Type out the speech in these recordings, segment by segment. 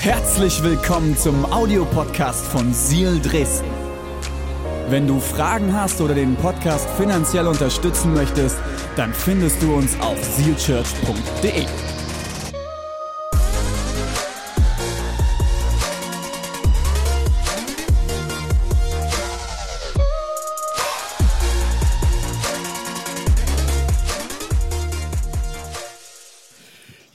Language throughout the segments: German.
Herzlich willkommen zum Audiopodcast von Seal Dresden. Wenn du Fragen hast oder den Podcast finanziell unterstützen möchtest, dann findest du uns auf sealchurch.de.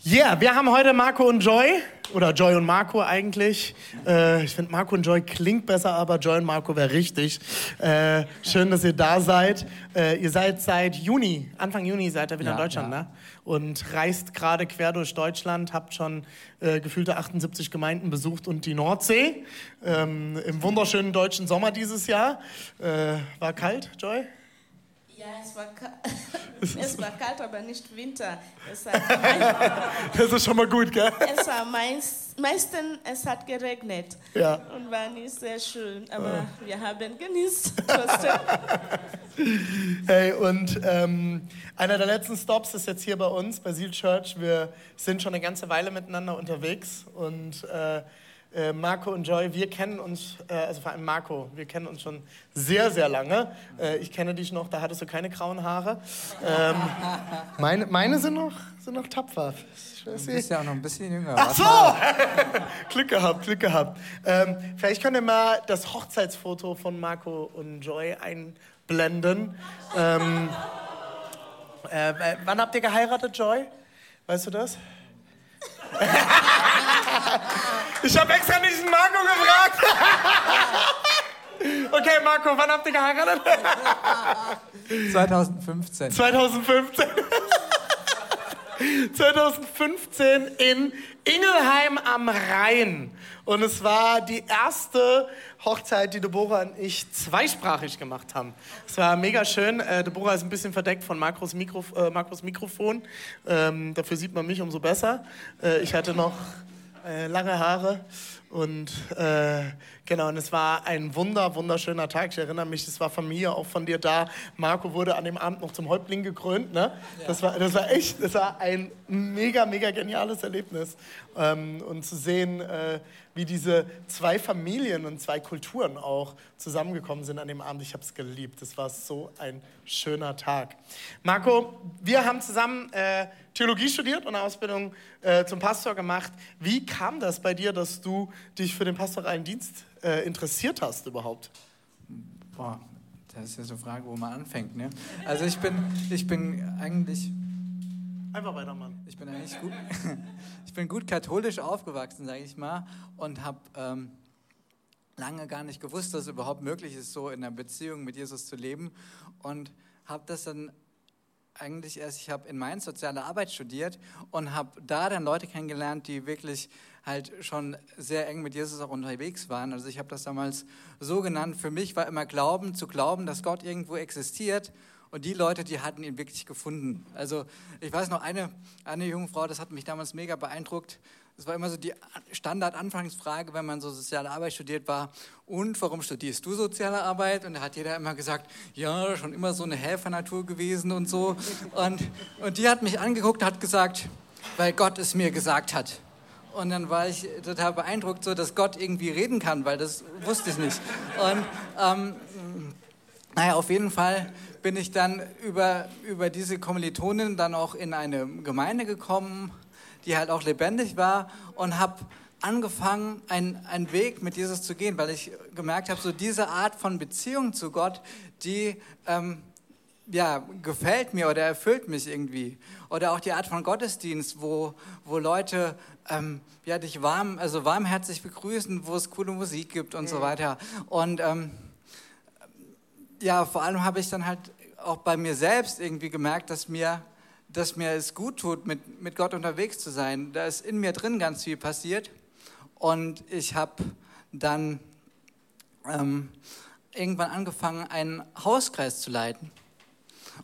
Yeah, wir haben heute Marco und Joy. Oder Joy und Marco eigentlich. Äh, ich finde, Marco und Joy klingt besser, aber Joy und Marco wäre richtig. Äh, schön, dass ihr da seid. Äh, ihr seid seit Juni, Anfang Juni seid ihr wieder Ja, in Deutschland, ja. ne? Und reist gerade quer durch Deutschland, habt schon äh, gefühlte 78 Gemeinden besucht und die Nordsee. Ähm, Im wunderschönen deutschen Sommer dieses Jahr. Äh, war kalt, Joy? Ja, es war, es war kalt, aber nicht Winter. Das ist schon mal gut, gell? es war meist, meistens es hat geregnet Ja. und war nicht sehr schön, aber wir haben genießt. Hey, und ähm, einer der letzten Stops ist jetzt hier bei uns, bei Seal Church. Wir sind schon eine ganze Weile miteinander unterwegs und äh, äh, Marco und Joy, wir kennen uns, äh, also vor allem Marco, wir kennen uns schon sehr, sehr lange. Äh, ich kenne dich noch, da hattest du keine grauen Haare. Ähm, meine, meine sind noch, sind noch tapfer. Du bist ja auch noch ein bisschen jünger. Ach so! Glück gehabt, Glück gehabt. Ähm, vielleicht könnt ihr mal das Hochzeitsfoto von Marco und Joy einblenden. Ähm, äh, w- wann habt ihr geheiratet, Joy? Weißt du das? ich habe extra nicht den Marco gefragt. okay, Marco, wann habt ihr geheiratet? 2015. 2015. 2015 in Ingelheim am Rhein. Und es war die erste Hochzeit, die Deborah und ich zweisprachig gemacht haben. Es war mega schön. Äh, Deborah ist ein bisschen verdeckt von Markus, Mikrof äh, Mikrofon. Ähm, dafür sieht man mich umso besser. Äh, ich hatte noch äh, lange Haare. Und äh, genau, und es war ein wunder, wunderschöner Tag. Ich erinnere mich, es war Familie auch von dir da. Marco wurde an dem Abend noch zum Häuptling gekrönt. Ne? Das, war, das war echt, das war ein mega, mega geniales Erlebnis. Ähm, und zu sehen, äh, wie diese zwei Familien und zwei Kulturen auch zusammengekommen sind an dem Abend. Ich habe es geliebt. Das war so ein schöner Tag. Marco, wir haben zusammen äh, Theologie studiert und eine Ausbildung äh, zum Pastor gemacht. Wie kam das bei dir, dass du dich für den pastoralen Dienst äh, interessiert hast überhaupt? Boah, das ist ja so eine Frage, wo man anfängt. Ne? Also ich bin, ich bin eigentlich, Einfach weitermachen. ich bin eigentlich gut, ich bin gut katholisch aufgewachsen, sage ich mal, und habe ähm, lange gar nicht gewusst, dass es überhaupt möglich ist, so in einer Beziehung mit Jesus zu leben, und habe das dann eigentlich erst, ich habe in Mainz soziale Arbeit studiert und habe da dann Leute kennengelernt, die wirklich halt schon sehr eng mit Jesus auch unterwegs waren. Also ich habe das damals so genannt, für mich war immer Glauben, zu glauben, dass Gott irgendwo existiert und die Leute, die hatten ihn wirklich gefunden. Also ich weiß noch, eine, eine junge Frau, das hat mich damals mega beeindruckt, das war immer so die Standard-Anfangsfrage, wenn man so soziale Arbeit studiert war. Und warum studierst du soziale Arbeit? Und da hat jeder immer gesagt, ja, schon immer so eine Helfernatur gewesen und so. Und, und die hat mich angeguckt hat gesagt, weil Gott es mir gesagt hat. Und dann war ich total beeindruckt, so dass Gott irgendwie reden kann, weil das wusste ich nicht. Und ähm, naja, auf jeden Fall bin ich dann über, über diese Kommilitonin dann auch in eine Gemeinde gekommen, die halt auch lebendig war und habe angefangen, einen, einen Weg mit Jesus zu gehen, weil ich gemerkt habe, so diese Art von Beziehung zu Gott, die ähm, ja, gefällt mir oder erfüllt mich irgendwie. Oder auch die Art von Gottesdienst, wo, wo Leute ähm, ja, dich warm, also warmherzig begrüßen, wo es coole Musik gibt und so weiter. Und ähm, ja, vor allem habe ich dann halt auch bei mir selbst irgendwie gemerkt, dass mir, dass mir es gut tut, mit, mit Gott unterwegs zu sein. Da ist in mir drin ganz viel passiert. Und ich habe dann ähm, irgendwann angefangen, einen Hauskreis zu leiten.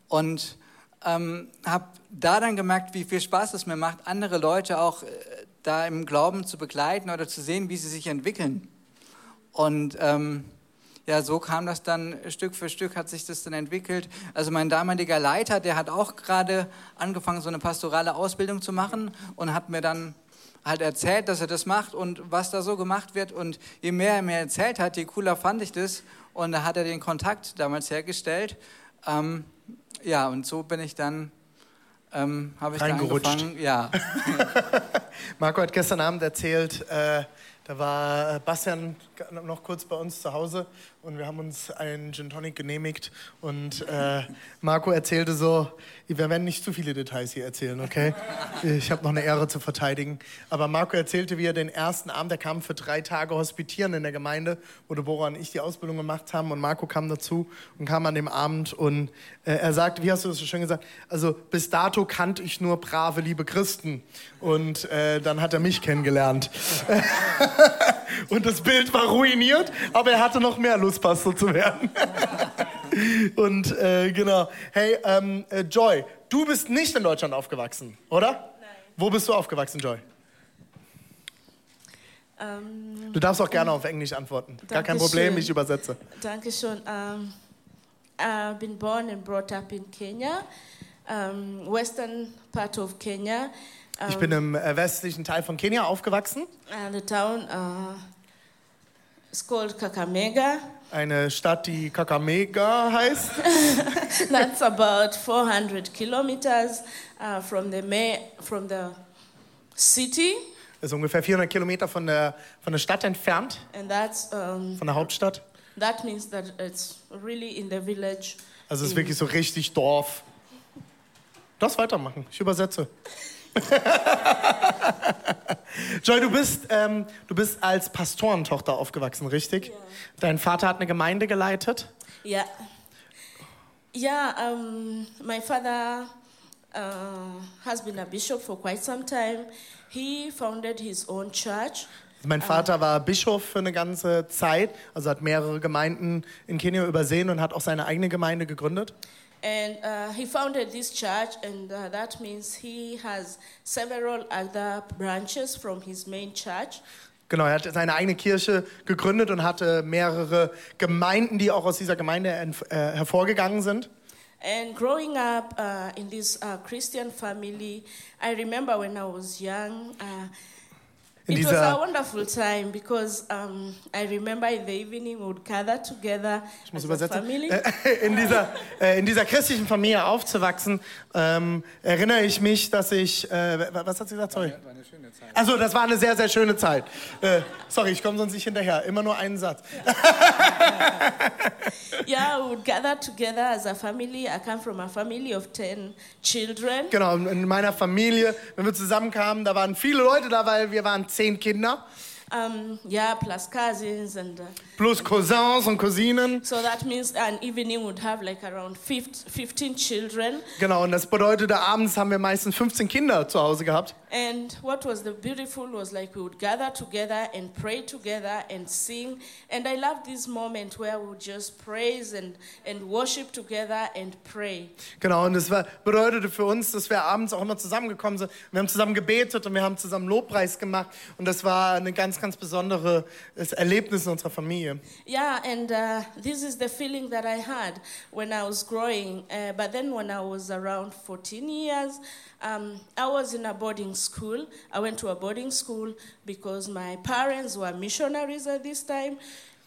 Und ähm, habe da dann gemerkt, wie viel Spaß es mir macht, andere Leute auch äh, da im Glauben zu begleiten oder zu sehen, wie sie sich entwickeln. Und ähm, ja, so kam das dann Stück für Stück, hat sich das dann entwickelt. Also mein damaliger Leiter, der hat auch gerade angefangen, so eine pastorale Ausbildung zu machen und hat mir dann halt erzählt, dass er das macht und was da so gemacht wird. Und je mehr er mir erzählt hat, je cooler fand ich das. Und da hat er den Kontakt damals hergestellt. Ähm, ja, und so bin ich dann, ähm, habe ich da Reingerutscht. angefangen. Ja, Marco hat gestern Abend erzählt, äh, da war äh, Bastian noch kurz bei uns zu Hause und wir haben uns einen Gin Tonic genehmigt und äh, Marco erzählte so, wir werden nicht zu viele Details hier erzählen, okay? Ich habe noch eine Ehre zu verteidigen. Aber Marco erzählte, wie er den ersten Abend, der kam für drei Tage hospitieren in der Gemeinde, wo Deborah und ich die Ausbildung gemacht haben und Marco kam dazu und kam an dem Abend und äh, er sagte, wie hast du das so schön gesagt, also bis dato kannte ich nur brave, liebe Christen und äh, dann hat er mich kennengelernt. Und das Bild war ruiniert, aber er hatte noch mehr Lust, Pastor zu werden. Und äh, genau. Hey, ähm, äh, Joy, du bist nicht in Deutschland aufgewachsen, oder? Nein. Wo bist du aufgewachsen, Joy? Ähm, Du darfst auch gerne auf Englisch antworten. Gar kein. Problem, ich übersetze. Dankeschön. Um, I've been born and brought up in Kenya, um, western part of Kenya. Ich bin im äh, westlichen Teil von Kenia aufgewachsen. And the town uh, is called Kakamega. Eine Stadt, die Kakamega heißt. That's about 400 kilometers uh, from the from the city, Das ist ungefähr 400 Kilometer von der, von der Stadt entfernt, and that's um, von der Hauptstadt. that means that it's really in the village. Also es ist wirklich so richtig Dorf. Darfst weitermachen, ich übersetze. Joy, du bist, ähm, du bist als Pastorentochter aufgewachsen, richtig? Dein Vater hat eine Gemeinde geleitet. Yeah. Yeah, um, my father uh, has been a bishop for quite some time. He founded his own church. Mein Vater war Bischof für eine ganze Zeit, also hat mehrere Gemeinden in Kenia übersehen und hat auch seine eigene Gemeinde gegründet. And uh, he founded this church, and uh, that means he has several other branches from his main church. Genau, er hat seine eigene Kirche gegründet und hatte mehrere Gemeinden, die auch aus dieser Gemeinde äh, hervorgegangen sind. And growing up uh, in this uh, Christian family, I remember when I was young, uh, In it was a wonderful time because um, I remember in the evening we would gather together as a family. Äh, in, dieser, äh, in dieser christlichen Familie aufzuwachsen, ähm, erinnere ich mich, dass ich, äh, was hat sie gesagt? Sorry. war eine schöne Zeit. Also, das war eine sehr, sehr schöne Zeit. Äh, sorry, ich komme sonst nicht hinterher. Immer nur einen Satz. Yeah, we would gather together as a family. I come from a family of 10 children. Genau, in meiner Familie, wenn wir zusammenkamen, da waren viele Leute da, weil wir waren zehn Kinder, Um, yeah, plus cousins. And uh, plus Cousins und Cousinen. so that means an evening would have like around 15, 15 children. Genau, und das bedeutete, abends haben wir meistens 15 Kinder zu Hause gehabt. And what was the beautiful was like we would gather together and pray together and sing. And I love this moment where we would just praise and, and worship together and pray. Genau, und das war, bedeutete für uns, dass wir abends auch immer zusammengekommen sind. Wir haben zusammen gebetet und wir haben zusammen Lobpreis gemacht. Und das war ein ganz, ganz besonderes Erlebnis in unserer Familie. Yeah, and uh, this is the feeling that I had when I was growing. Uh, but then when I was around 14 years, um, I was in a boarding school. I went to a boarding school because my parents were missionaries at this time.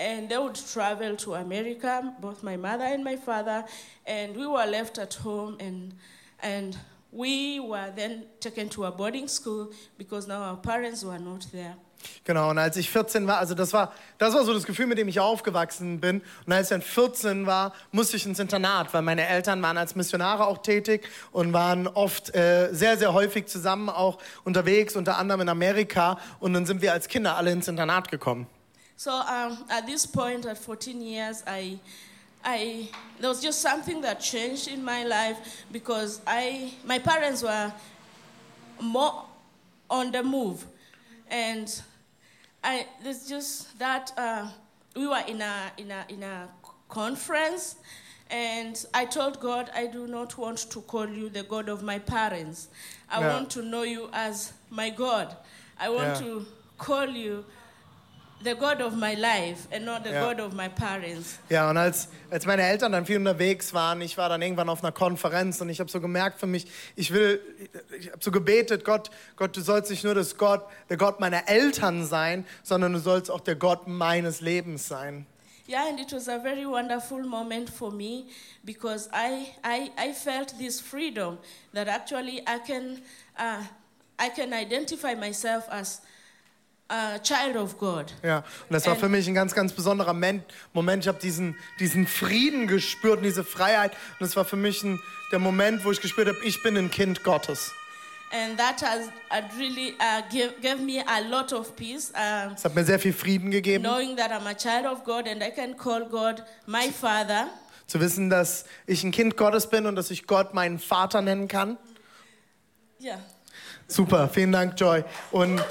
And they would travel to America, both my mother and my father. And we were left at home and, and we were then taken to a boarding school because now our parents were not there. Genau, und als ich 14 war, also das war, das war so das Gefühl, mit dem ich aufgewachsen bin. Und als ich dann 14 war, musste ich ins Internat, weil meine Eltern waren als Missionare auch tätig und waren oft äh, sehr, sehr häufig zusammen auch unterwegs, unter anderem in Amerika. Und dann sind wir als Kinder alle ins Internat gekommen. So um, at this point, at 14 years, I, I, there was just something that changed in my life because I, my parents were more on the move, and I, there's just that uh, we were in a in a in a conference. And I told God, I do not want to call you the God of my parents. I Yeah. want to know you as my God. I want Yeah. to call you the God of my life and not the Ja. God of my parents. Ja, und als, als meine Eltern dann viel unterwegs waren, ich war dann irgendwann auf einer Konferenz und ich habe so gemerkt für mich, ich will, ich habe so gebetet, Gott, Gott, du sollst nicht nur das Gott, der Gott meiner Eltern sein, sondern du sollst auch der Gott meines Lebens sein. Yeah, and it was a very wonderful moment for me because I, I, I felt this freedom that actually I can, uh, I can identify myself as a child of God. Ja, und das war für mich ein ganz, ganz besonderer Men- Moment. Ich habe diesen, diesen Frieden gespürt und diese Freiheit. Und es war für mich ein, der Moment, wo ich gespürt habe, ich bin ein Kind Gottes. And that has uh, really uh, give, gave me a lot of peace, Es hat mir sehr viel Frieden gegeben, knowing that I'm a child of God and I can call God my Father. zu wissen, dass ich ein Kind Gottes bin und dass ich Gott meinen Vater nennen kann. Yeah. Super, vielen Dank, Joy. Und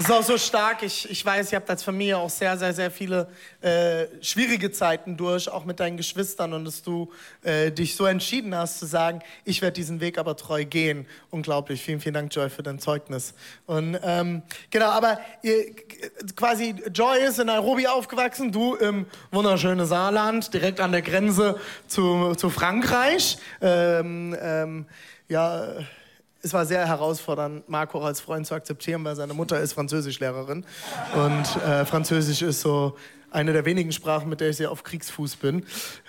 es ist auch so stark. Ich, ich weiß, ihr habt als Familie auch sehr, sehr, sehr viele äh, schwierige Zeiten durch, auch mit deinen Geschwistern und dass du äh, dich so entschieden hast zu sagen, ich werde diesen Weg aber treu gehen. Unglaublich. Vielen, vielen Dank, Joy, für dein Zeugnis. Und ähm, genau, aber ihr, quasi Joy ist in Nairobi aufgewachsen, du im wunderschönen Saarland, direkt an der Grenze zu, zu Frankreich. Ähm, ähm, ja, es war sehr herausfordernd, Marco als Freund zu akzeptieren, weil seine Mutter ist Französischlehrerin und äh, Französisch ist so eine der wenigen Sprachen, mit der ich sehr auf Kriegsfuß bin.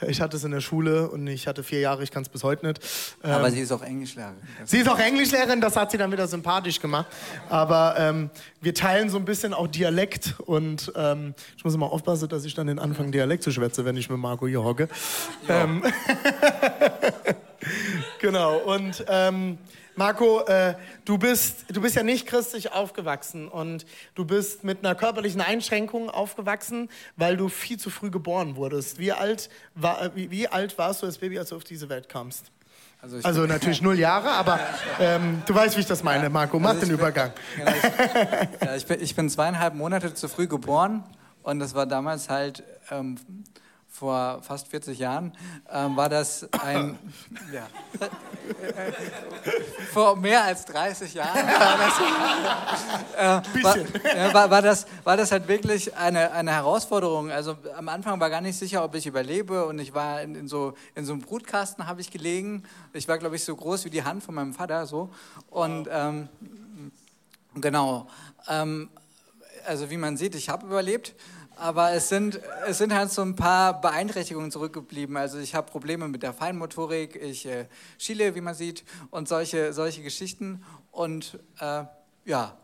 Ich hatte es in der Schule und ich hatte vier Jahre, ich kann es bis heute nicht. Ähm, Aber sie ist auch Englischlehrerin. Sie ist auch Englischlehrerin, das hat sie dann wieder sympathisch gemacht. Aber ähm, wir teilen so ein bisschen auch Dialekt und ähm, ich muss immer aufpassen, dass ich dann den Anfang Dialekt zu schwätze, wenn ich mit Marco hier hocke. Ähm, genau, und ähm, Marco, äh, du, bist, du bist ja nicht christlich aufgewachsen und du bist mit einer körperlichen Einschränkung aufgewachsen, weil du viel zu früh geboren wurdest. Wie alt, war, äh, wie, wie alt warst du als Baby, als du auf diese Welt kamst? Also, Also natürlich null Jahre, aber ähm, du weißt, wie ich das meine, Marco. Mach Also den bin- Übergang. Genau, ich, ja, ich, bin, ich bin zweieinhalb Monate zu früh geboren und das war damals halt ähm, vor fast 40 Jahren, ähm, war das ein, ja, vor mehr als 30 Jahren war das, äh, war, ja, war, war, das, war das halt wirklich eine, eine Herausforderung. Also am Anfang war gar nicht sicher, ob ich überlebe und ich war in, in, so, in so einem Brutkasten habe ich gelegen. Ich war, glaube ich, so groß wie die Hand von meinem Vater so und ähm, Genau. Ähm, also wie man sieht, ich habe überlebt, aber es sind, es sind halt so ein paar Beeinträchtigungen zurückgeblieben. Also ich habe Probleme mit der Feinmotorik, ich äh, schiele, wie man sieht, und solche, solche Geschichten. Und äh, ja,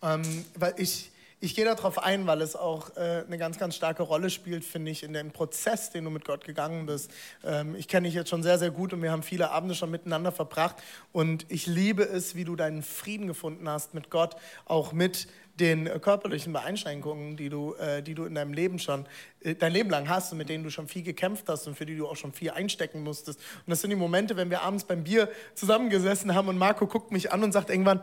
Ähm, weil ich, ich gehe darauf ein, weil es auch äh, eine ganz, ganz starke Rolle spielt, finde ich, in dem Prozess, den du mit Gott gegangen bist. Ähm, ich kenne dich jetzt schon sehr, sehr gut und wir haben viele Abende schon miteinander verbracht. Und ich liebe es, wie du deinen Frieden gefunden hast mit Gott, auch mit den äh, körperlichen Beeinschränkungen, die du, äh, die du in deinem Leben schon, äh, dein Leben lang hast und mit denen du schon viel gekämpft hast und für die du auch schon viel einstecken musstest. Und das sind die Momente, wenn wir abends beim Bier zusammengesessen haben und Marco guckt mich an und sagt irgendwann,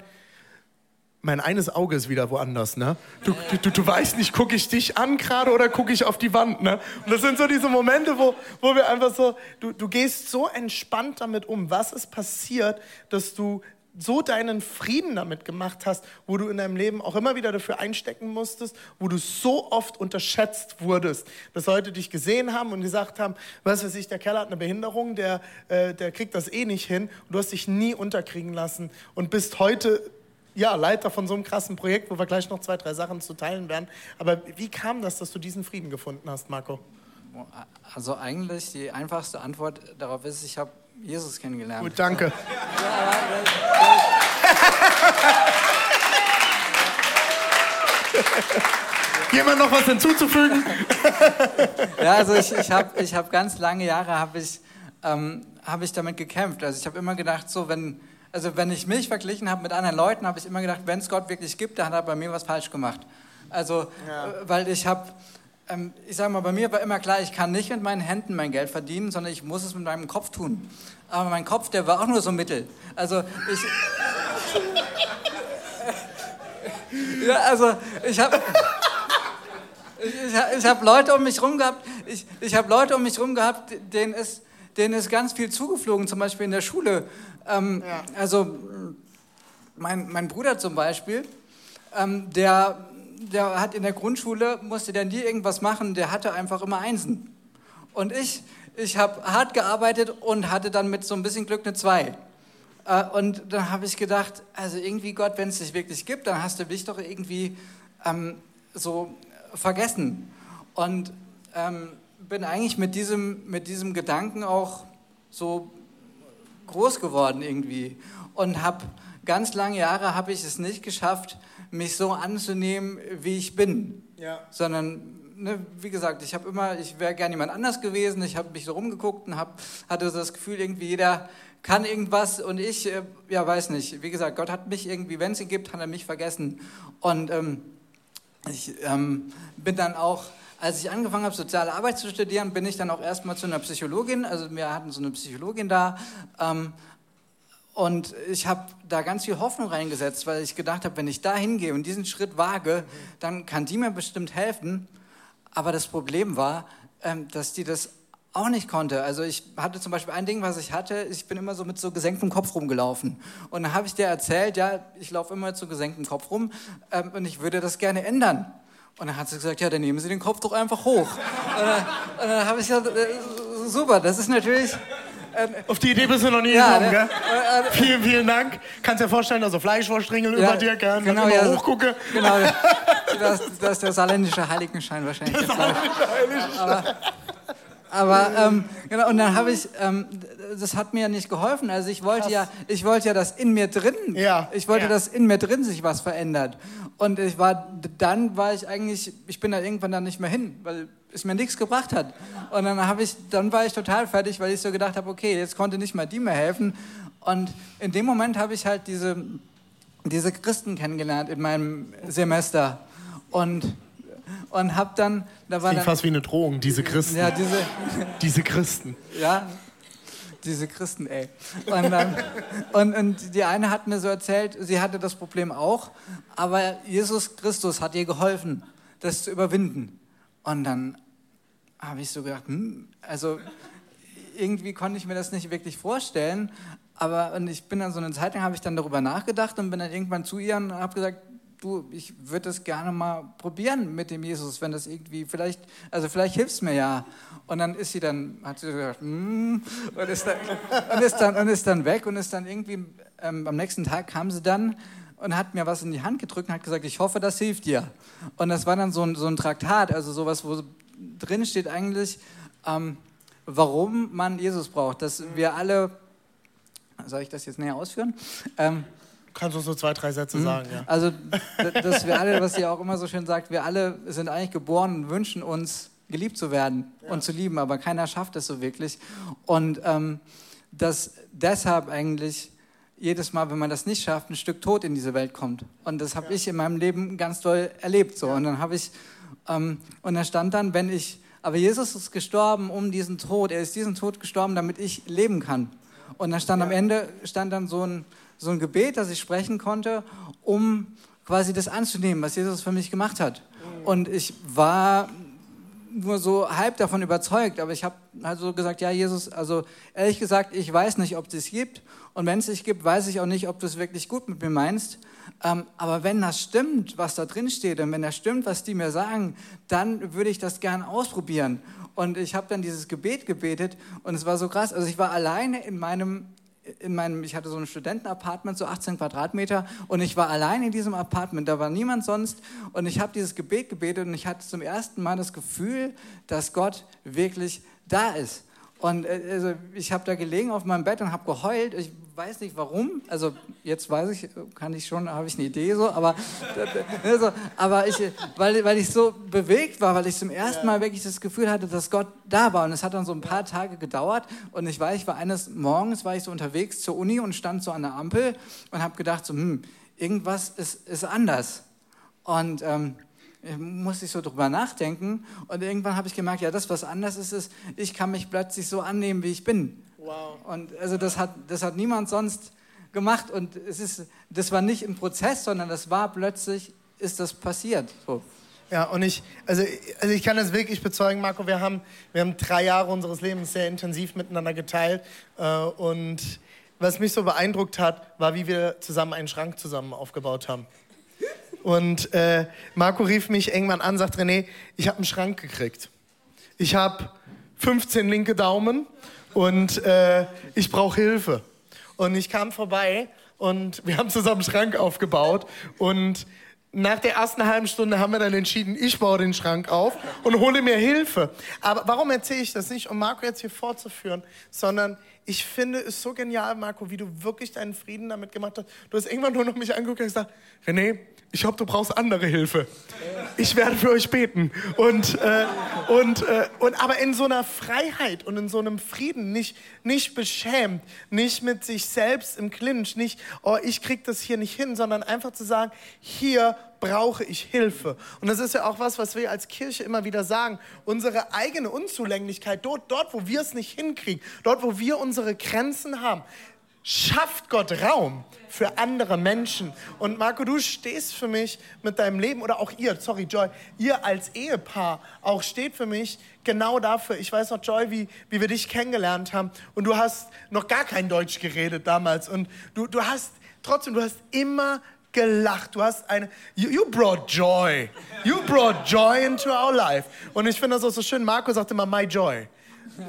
mein eines Auge ist wieder woanders, ne? Du, du, du, weißt nicht, gucke ich dich an gerade oder gucke ich auf die Wand, ne? Und das sind so diese Momente, wo, wo wir einfach so, du, du gehst so entspannt damit um. Was ist passiert, dass du so deinen Frieden damit gemacht hast, wo du in deinem Leben auch immer wieder dafür einstecken musstest, wo du so oft unterschätzt wurdest, dass Leute dich gesehen haben und gesagt haben, was weiß ich, der Kerl hat eine Behinderung, der, äh, der kriegt das eh nicht hin und du hast dich nie unterkriegen lassen und bist heute ja, Leiter von so einem krassen Projekt, wo wir gleich noch zwei, drei Sachen zu teilen werden. Aber wie kam das, dass du diesen Frieden gefunden hast, Marco? also eigentlich die einfachste Antwort darauf ist, ich habe Jesus kennengelernt. Gut, danke. Jemand noch was hinzuzufügen? Ja, also ich, ich habe ich hab ganz lange Jahre habe ich, ähm, hab ich damit gekämpft. Also ich habe immer gedacht, so wenn, also wenn ich mich verglichen habe mit anderen Leuten, habe ich immer gedacht, wenn es Gott wirklich gibt, dann hat er bei mir was falsch gemacht. Also, Ja. äh, weil ich habe, ähm, ich sage mal, bei mir war immer klar, ich kann nicht mit meinen Händen mein Geld verdienen, sondern ich muss es mit meinem Kopf tun. Aber mein Kopf, der war auch nur so mittel. Also ich... ja, also ich habe... Ich, ich, habe Leute um mich rum gehabt, ich, ich habe Leute um mich rum gehabt, denen ist, denen ist ganz viel zugeflogen, zum Beispiel in der Schule. Ähm, Ja. Also mein, mein Bruder zum Beispiel, ähm, der, der hat in der Grundschule, musste der nie irgendwas machen, der hatte einfach immer Einsen. Und ich, ich habe hart gearbeitet und hatte dann mit so ein bisschen Glück eine Zwei. Äh, und dann habe ich gedacht, also irgendwie Gott, wenn es dich wirklich gibt, dann hast du mich doch irgendwie ähm, so vergessen. Und ähm, bin eigentlich mit diesem, mit diesem Gedanken auch so groß geworden irgendwie. Und habe ganz lange Jahre habe ich es nicht geschafft, mich so anzunehmen, wie ich bin. Ja. Sondern, ne, wie gesagt, ich habe immer, ich wäre gerne jemand anders gewesen. Ich habe mich so rumgeguckt und hab, hatte so das Gefühl, irgendwie jeder kann irgendwas und ich, äh, ja, weiß nicht. Wie gesagt, Gott hat mich irgendwie, wenn es ihn gibt, hat er mich vergessen. Und ähm, ich ähm, bin dann auch, als ich angefangen habe, soziale Arbeit zu studieren, bin ich dann auch erstmal zu einer Psychologin. Also wir hatten so eine Psychologin da. Ähm, und ich habe da ganz viel Hoffnung reingesetzt, weil ich gedacht habe, wenn ich da hingehe und diesen Schritt wage, dann kann die mir bestimmt helfen. Aber das Problem war, ähm, dass die das auch nicht konnte. Also ich hatte zum Beispiel ein Ding, was ich hatte, ich bin immer so mit so gesenktem Kopf rumgelaufen. Und dann habe ich dir erzählt, ja, ich laufe immer mit so gesenktem Kopf rum ähm, und ich würde das gerne ändern. Und dann hat sie gesagt, ja, dann nehmen Sie den Kopf doch einfach hoch. und dann, dann habe ich gesagt, äh, super, das ist natürlich... Ähm, Auf die Idee bist du noch nie ja, gekommen, ne? gell? Äh, äh, vielen, vielen Dank. Kannst dir vorstellen, also Fleischwurstringel ja, über dir, gell? Genau, ja, hochgucke. Genau, das, das ist der saarländische Heiligenschein wahrscheinlich. Der saarländische Heiligenschein. Aber, aber ähm, genau, und dann habe ich, ähm, das hat mir ja nicht geholfen. Also ich wollte ja, ich wollte ja, dass in mir drin, ja, ich wollte, ja. dass in mir drin sich was verändert. Und ich war, dann war ich eigentlich, ich bin da irgendwann dann nicht mehr hin, weil es mir nichts gebracht hat. Und dann habe ich, dann war ich total fertig, weil ich so gedacht habe, okay, jetzt konnte nicht mal die mehr helfen. Und in dem Moment habe ich halt diese, diese Christen kennengelernt in meinem Semester. Und und hab dann, da war das fast wie eine Drohung, diese Christen. Ja, diese, diese Christen. Ja, diese Christen, ey. Und, dann, und, und die eine hat mir so erzählt, sie hatte das Problem auch, aber Jesus Christus hat ihr geholfen, das zu überwinden. Und dann habe ich so gedacht, hm, also irgendwie konnte ich mir das nicht wirklich vorstellen, aber und ich bin dann so eine Zeit lang, habe ich dann darüber nachgedacht und bin dann irgendwann zu ihr und habe gesagt, du, ich würde das gerne mal probieren mit dem Jesus, wenn das irgendwie, vielleicht, also vielleicht hilft es mir ja. Und dann ist sie dann, hat sie gesagt, mm, und, ist dann, und, ist dann, und ist dann weg und ist dann irgendwie, ähm, am nächsten Tag kam sie dann und hat mir was in die Hand gedrückt und hat gesagt, ich hoffe, das hilft dir. Und das war dann so ein, so ein Traktat, also sowas, wo drin steht eigentlich, ähm, warum man Jesus braucht, dass wir alle, soll ich das jetzt näher ausführen? Ähm, Kannst du so zwei, drei Sätze mhm. sagen, ja. Also, dass wir alle, was sie auch immer so schön sagt, wir alle sind eigentlich geboren und wünschen uns, geliebt zu werden ja. und zu lieben, aber keiner schafft es so wirklich. Und ähm, dass deshalb eigentlich jedes Mal, wenn man das nicht schafft, ein Stück Tod in diese Welt kommt. Und das habe ja. ich in meinem Leben ganz doll erlebt. So. Und dann habe ich, ähm, und da stand dann, wenn ich, aber Jesus ist gestorben um diesen Tod, er ist diesen Tod gestorben, damit ich leben kann. Und dann stand am Ende, stand dann so ein, so ein Gebet, das ich sprechen konnte, um quasi das anzunehmen, was Jesus für mich gemacht hat. Und ich war nur so halb davon überzeugt, aber ich habe also gesagt, ja Jesus, also ehrlich gesagt, ich weiß nicht, ob es gibt und wenn es sich gibt, weiß ich auch nicht, ob du es wirklich gut mit mir meinst. Ähm, aber wenn das stimmt, was da drin steht und wenn das stimmt, was die mir sagen, dann würde ich das gern ausprobieren. Und ich habe dann dieses Gebet gebetet und es war so krass. Also ich war alleine in meinem in meinem, ich hatte so ein Studentenapartment, so 18 Quadratmeter, und ich war allein in diesem Apartment, da war niemand sonst, und ich habe dieses Gebet gebetet und ich hatte zum ersten Mal das Gefühl, dass Gott wirklich da ist. Und äh, also, ich habe da gelegen auf meinem Bett und habe geheult. Ich weiß nicht warum. Also jetzt weiß ich, kann ich schon, habe ich eine Idee so. Aber, also, aber ich, weil, weil ich so bewegt war, weil ich zum ersten Mal wirklich das Gefühl hatte, dass Gott da war. Und es hat dann so ein paar Tage gedauert. Und ich weiß, ich war eines Morgens war ich so unterwegs zur Uni und stand so an der Ampel und habe gedacht so, hm, irgendwas ist, ist anders. Und ähm, musste ich so drüber nachdenken und irgendwann habe ich gemerkt, ja, das, was anders ist, ist, ich kann mich plötzlich so annehmen, wie ich bin. Wow. Und also das hat, das hat niemand sonst gemacht und es ist, das war nicht ein Prozess, sondern das war plötzlich, ist das passiert. So. Ja, und ich, also, also ich kann das wirklich bezeugen, Marco, wir haben, wir haben drei Jahre unseres Lebens sehr intensiv miteinander geteilt äh, und was mich so beeindruckt hat, war, wie wir zusammen einen Schrank zusammen aufgebaut haben. Und äh, Marco rief mich irgendwann an, sagt René, ich habe einen Schrank gekriegt. Ich habe 15 linke Daumen und äh, ich brauche Hilfe. Und ich kam vorbei und wir haben zusammen einen Schrank aufgebaut und nach der ersten halben Stunde haben wir dann entschieden, ich baue den Schrank auf und hole mir Hilfe. Aber warum erzähle ich das nicht, um Marco jetzt hier vorzuführen, sondern ich finde es so genial, Marco, wie du wirklich deinen Frieden damit gemacht hast. Du hast irgendwann nur noch mich angeguckt und gesagt, René, ich glaube, du brauchst andere Hilfe. Ich werde für euch beten. Und, äh, und, äh, und aber in so einer Freiheit und in so einem Frieden, nicht, nicht beschämt, nicht mit sich selbst im Clinch, nicht, oh, ich krieg das hier nicht hin, sondern einfach zu sagen, hier brauche ich Hilfe. Und das ist ja auch was, was wir als Kirche immer wieder sagen. Unsere eigene Unzulänglichkeit, dort, dort wo wir es nicht hinkriegen, dort, wo wir unsere Grenzen haben, schafft Gott Raum für andere Menschen. Und Marco, du stehst für mich mit deinem Leben, oder auch ihr, sorry Joy, ihr als Ehepaar auch steht für mich genau dafür. Ich weiß noch, Joy, wie, wie wir dich kennengelernt haben. Und du hast noch gar kein Deutsch geredet damals. Und du, du hast trotzdem, du hast immer gelacht. Du hast eine, you, you, brought joy. You brought joy into our life. Und ich finde das auch so schön. Marco sagt immer, my joy.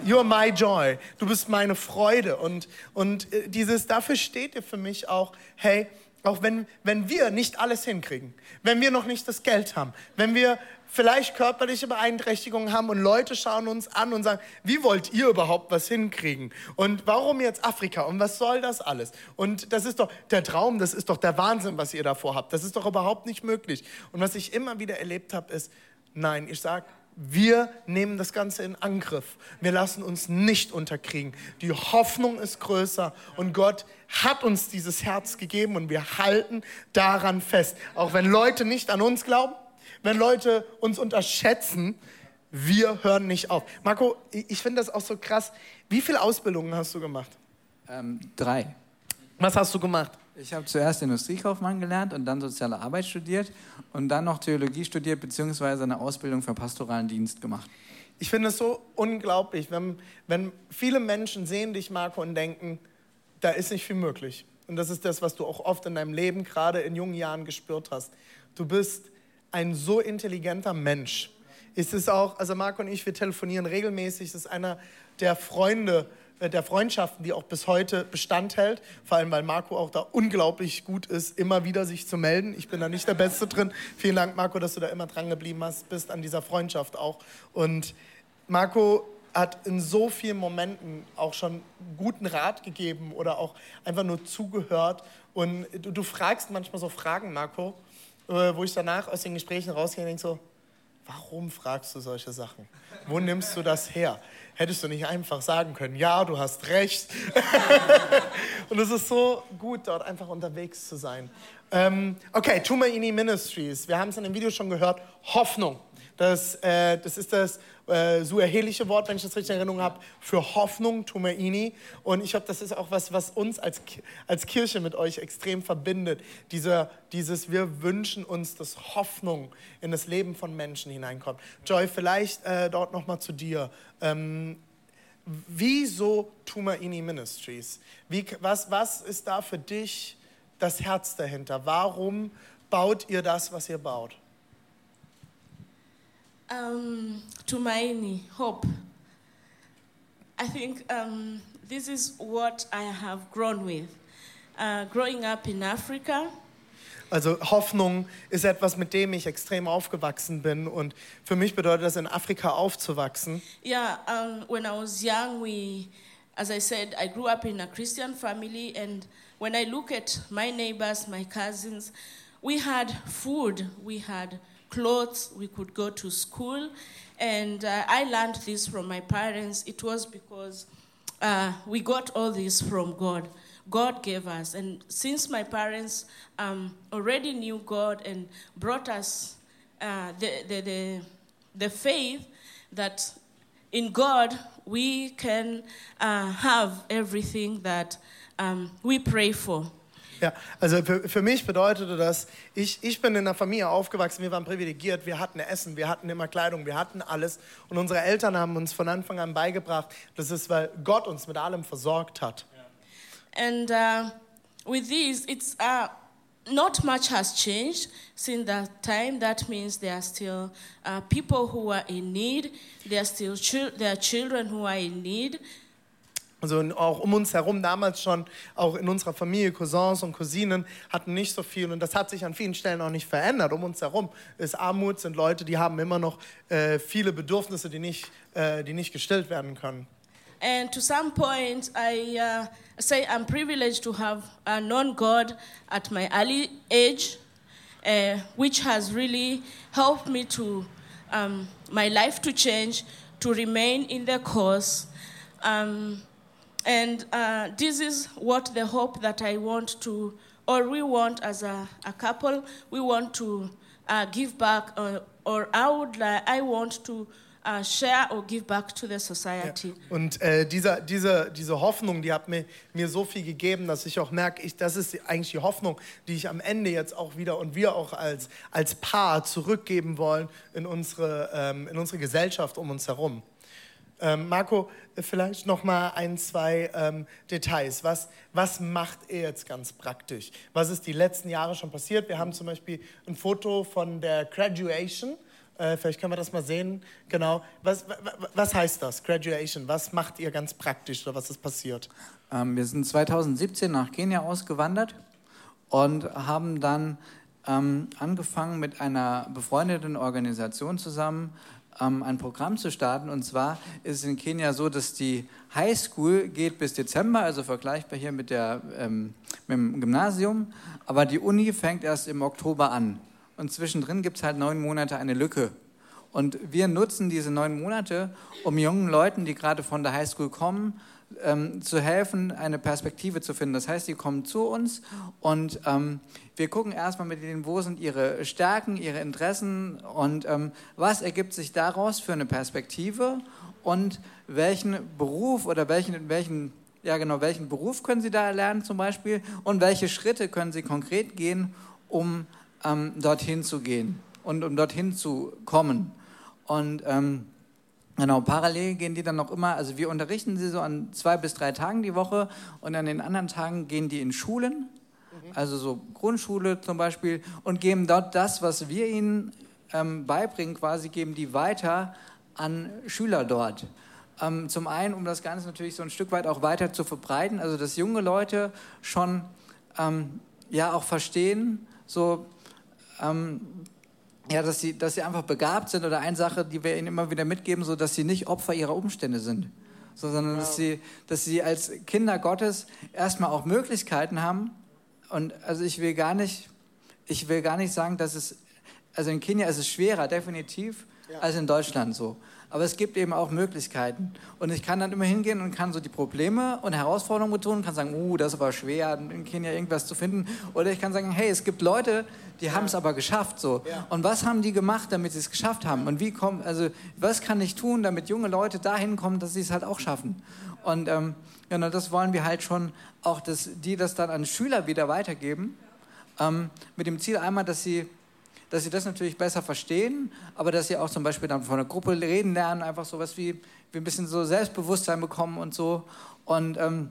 You're my joy. Du bist meine Freude. Und, und äh, dieses, dafür steht ihr für mich auch, hey, auch wenn, wenn wir nicht alles hinkriegen, wenn wir noch nicht das Geld haben, wenn wir vielleicht körperliche Beeinträchtigungen haben und Leute schauen uns an und sagen, wie wollt ihr überhaupt was hinkriegen? Und warum jetzt Afrika? Und was soll das alles? Und das ist doch der Traum, das ist doch der Wahnsinn, was ihr davor habt. Das ist doch überhaupt nicht möglich. Und was ich immer wieder erlebt habe, ist, nein, ich sage, wir nehmen das Ganze in Angriff. Wir lassen uns nicht unterkriegen. Die Hoffnung ist größer und Gott hat uns dieses Herz gegeben und wir halten daran fest. Auch wenn Leute nicht an uns glauben, wenn Leute uns unterschätzen, wir hören nicht auf. Marco, ich finde das auch so krass. Wie viele Ausbildungen hast du gemacht? Ähm, drei. Was hast du gemacht? Ich habe zuerst Industriekaufmann gelernt und dann soziale Arbeit studiert und dann noch Theologie studiert beziehungsweise eine Ausbildung für pastoralen Dienst gemacht. Ich finde es so unglaublich, wenn, wenn viele Menschen sehen dich, Marco, und denken, da ist nicht viel möglich. Und das ist das, was du auch oft in deinem Leben, gerade in jungen Jahren, gespürt hast. Du bist ein so intelligenter Mensch. Es auch, also Marco und ich, wir telefonieren regelmäßig. Das ist einer der Freunde, äh, der Freundschaften, die auch bis heute Bestand hält. Vor allem, weil Marco auch da unglaublich gut ist, immer wieder sich zu melden. Ich bin da nicht der Beste drin. Vielen Dank, Marco, dass du da immer dran geblieben hast, bist an dieser Freundschaft auch. Und Marco hat in so vielen Momenten auch schon guten Rat gegeben oder auch einfach nur zugehört. Und du, du fragst manchmal so Fragen, Marco, wo ich danach aus den Gesprächen rausgehe und denke so, warum fragst du solche Sachen? Wo nimmst du das her? hättest du nicht einfach sagen können, ja, du hast recht. und es ist so gut, dort einfach unterwegs zu sein. Ähm, okay, Tumaini Ministries. Wir haben es in dem Video schon gehört. Hoffnung. Das, äh, das ist das äh, suahelische Wort, wenn ich das richtig in Erinnerung habe, für Hoffnung, Tumaini. Und ich glaube, das ist auch was, was uns als, als Kirche mit euch extrem verbindet. Dieser, dieses, wir wünschen uns, dass Hoffnung in das Leben von Menschen hineinkommt. Joy, vielleicht äh, dort nochmal zu dir. Ähm, wieso Tumaini Ministries? Wie, was, was ist da für dich das Herz dahinter? Warum baut ihr das, was ihr baut? Um, Tumaini, hope. I think um, this is what I have grown with. Uh, growing up in Africa. Also Hoffnung ist etwas, mit dem ich extrem aufgewachsen bin und für mich bedeutet das in Afrika aufzuwachsen. Yeah, um, when I was young, we, as I said, I grew up in a Christian family, and when I look at my neighbors, my cousins, we had food, we had clothes, we could go to school. And uh, I learned this from my parents. It was because uh, we got all this from God. God gave us. And since my parents um, already knew God and brought us uh, the, the, the, the, faith that in God we can uh, have everything that um, we pray for. Ja, also für, für mich bedeutete das, ich, ich bin in einer Familie aufgewachsen, wir waren privilegiert, wir hatten Essen, wir hatten immer Kleidung, wir hatten alles. Und unsere Eltern haben uns von Anfang an beigebracht, das ist, weil Gott uns mit allem versorgt hat. And uh, with these, it's uh, not much has changed since that time. That means there are still uh, people who are in need. There are still chil- there are children who are in need. Also auch um uns herum damals schon, auch in unserer Familie, Cousins und Cousinen hatten nicht so viel und das hat sich an vielen Stellen auch nicht verändert. Um uns herum ist Armut, sind Leute, die haben immer noch äh, viele Bedürfnisse, die nicht, äh, die nicht gestillt werden können. And to some point, I uh, say I'm privileged to have uh, known God at my early age, uh, which has really helped me to um, my life to change, to remain in the cause. Um, and uh, this is what the hope that I want to, or we want as a, a couple, we want to uh, give back, uh, or I would, I want to uh, share or give back to the society. Und äh, diese, diese Hoffnung, die hat mir, mir so viel gegeben, dass ich auch merke, ich, das ist eigentlich die Hoffnung, die ich am Ende jetzt auch wieder und wir auch als, als Paar zurückgeben wollen in unsere, ähm, in unsere Gesellschaft um uns herum. Ähm, Marco, vielleicht noch mal ein, zwei ähm, Details. Was, was macht er jetzt ganz praktisch? Was ist die letzten Jahre schon passiert? Wir haben zum Beispiel ein Foto von der Graduation. Äh, vielleicht können wir das mal sehen. Genau. Was, wa- wa- was heißt das, Graduation? Was macht ihr ganz praktisch oder was ist passiert? Ähm, wir sind 2017 nach Kenia ausgewandert und haben dann ähm, angefangen mit einer befreundeten Organisation zusammen ähm, ein Programm zu starten. Und zwar ist es in Kenia so, dass die High School geht bis Dezember, also vergleichbar hier mit, der, ähm, mit dem Gymnasium, aber die Uni fängt erst im Oktober an. Und zwischendrin gibt es halt neun Monate eine Lücke. Und wir nutzen diese neun Monate, um jungen Leuten, die gerade von der Highschool kommen, ähm, zu helfen, eine Perspektive zu finden. Das heißt, die kommen zu uns und ähm, wir gucken erstmal mit ihnen, wo sind ihre Stärken, ihre Interessen und ähm, was ergibt sich daraus für eine Perspektive und welchen Beruf oder welchen, welchen, ja genau, welchen Beruf können sie da erlernen zum Beispiel und welche Schritte können sie konkret gehen, um ähm, dorthin zu gehen und um dorthin zu kommen. Und ähm, genau, parallel gehen die dann noch immer, also wir unterrichten sie so an zwei bis drei Tagen die Woche und an den anderen Tagen gehen die in Schulen, also so Grundschule zum Beispiel, und geben dort das, was wir ihnen ähm, beibringen, quasi geben die weiter an Schüler dort. Ähm, zum einen, um das Ganze natürlich so ein Stück weit auch weiter zu verbreiten, also dass junge Leute schon ähm, ja auch verstehen, so ähm, ja, dass sie, dass sie einfach begabt sind oder eine Sache, die wir ihnen immer wieder mitgeben, so dass sie nicht Opfer ihrer Umstände sind, so, sondern dass sie, dass sie als Kinder Gottes erstmal auch Möglichkeiten haben. Und also ich will gar nicht, ich will gar nicht sagen, dass es, also in Kenia ist es schwerer, definitiv, als in Deutschland so. Aber es gibt eben auch Möglichkeiten. Und ich kann dann immer hingehen und kann so die Probleme und Herausforderungen betonen, kann sagen, uh, das ist aber schwer, in Kenia irgendwas zu finden. Oder ich kann sagen, hey, es gibt Leute, die haben es aber geschafft so. Und was haben die gemacht, damit sie es geschafft haben? Und wie kommen, also was kann ich tun, damit junge Leute dahin kommen, dass sie es halt auch schaffen? Und ähm, genau, das wollen wir halt schon auch, dass die das dann an Schüler wieder weitergeben. Ähm, mit dem Ziel einmal, dass sie dass sie das natürlich besser verstehen, aber dass sie auch zum Beispiel dann von der Gruppe reden lernen, einfach sowas wie, wie ein bisschen so Selbstbewusstsein bekommen und so. Und ähm,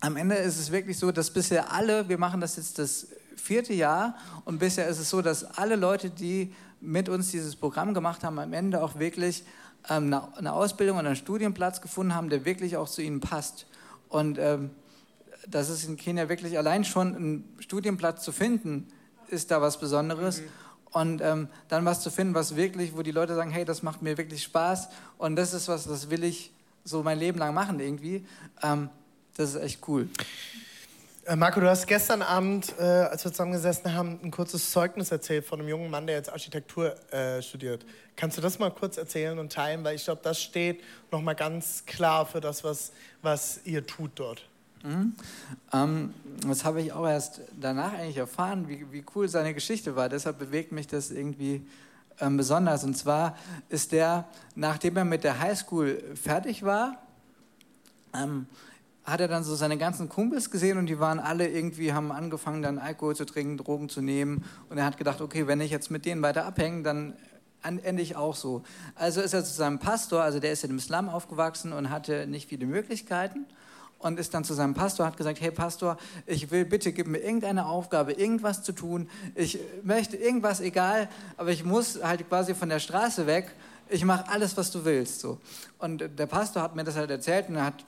am Ende ist es wirklich so, dass bisher alle, wir machen das jetzt das vierte Jahr und bisher ist es so, dass alle Leute, die mit uns dieses Programm gemacht haben, am Ende auch wirklich ähm, eine, Ausbildung und einen Studienplatz gefunden haben, der wirklich auch zu ihnen passt. Und ähm, das ist in Kenia wirklich allein schon ein Studienplatz zu finden, ist da was Besonderes. Und ähm, dann was zu finden, was wirklich, wo die Leute sagen, hey, das macht mir wirklich Spaß und das ist was, das will ich so mein Leben lang machen irgendwie. Ähm, das ist echt cool. Äh, Marco, du hast gestern Abend, äh, als wir zusammengesessen haben, ein kurzes Zeugnis erzählt von einem jungen Mann, der jetzt Architektur äh, studiert. Kannst du das mal kurz erzählen und teilen? Weil ich glaube, das steht nochmal ganz klar für das, was, was ihr tut dort. Mhm. Ähm, das habe ich auch erst danach eigentlich erfahren, wie, wie cool seine Geschichte war. Deshalb bewegt mich das irgendwie ähm, besonders. Und zwar ist der, nachdem er mit der Highschool fertig war, ähm, hat er dann so seine ganzen Kumpels gesehen und die waren alle irgendwie, haben angefangen dann Alkohol zu trinken, Drogen zu nehmen. Und er hat gedacht, okay, wenn ich jetzt mit denen weiter abhänge, dann ende ich auch so. Also ist er zu seinem Pastor, also der ist in dem Islam aufgewachsen und hatte nicht viele Möglichkeiten. Und ist dann zu seinem Pastor, hat gesagt, hey Pastor, ich will bitte, gib mir irgendeine Aufgabe, irgendwas zu tun. Ich möchte irgendwas, egal, aber ich muss halt quasi von der Straße weg. Ich mache alles, was du willst. So. Und der Pastor hat mir das halt erzählt und er hat,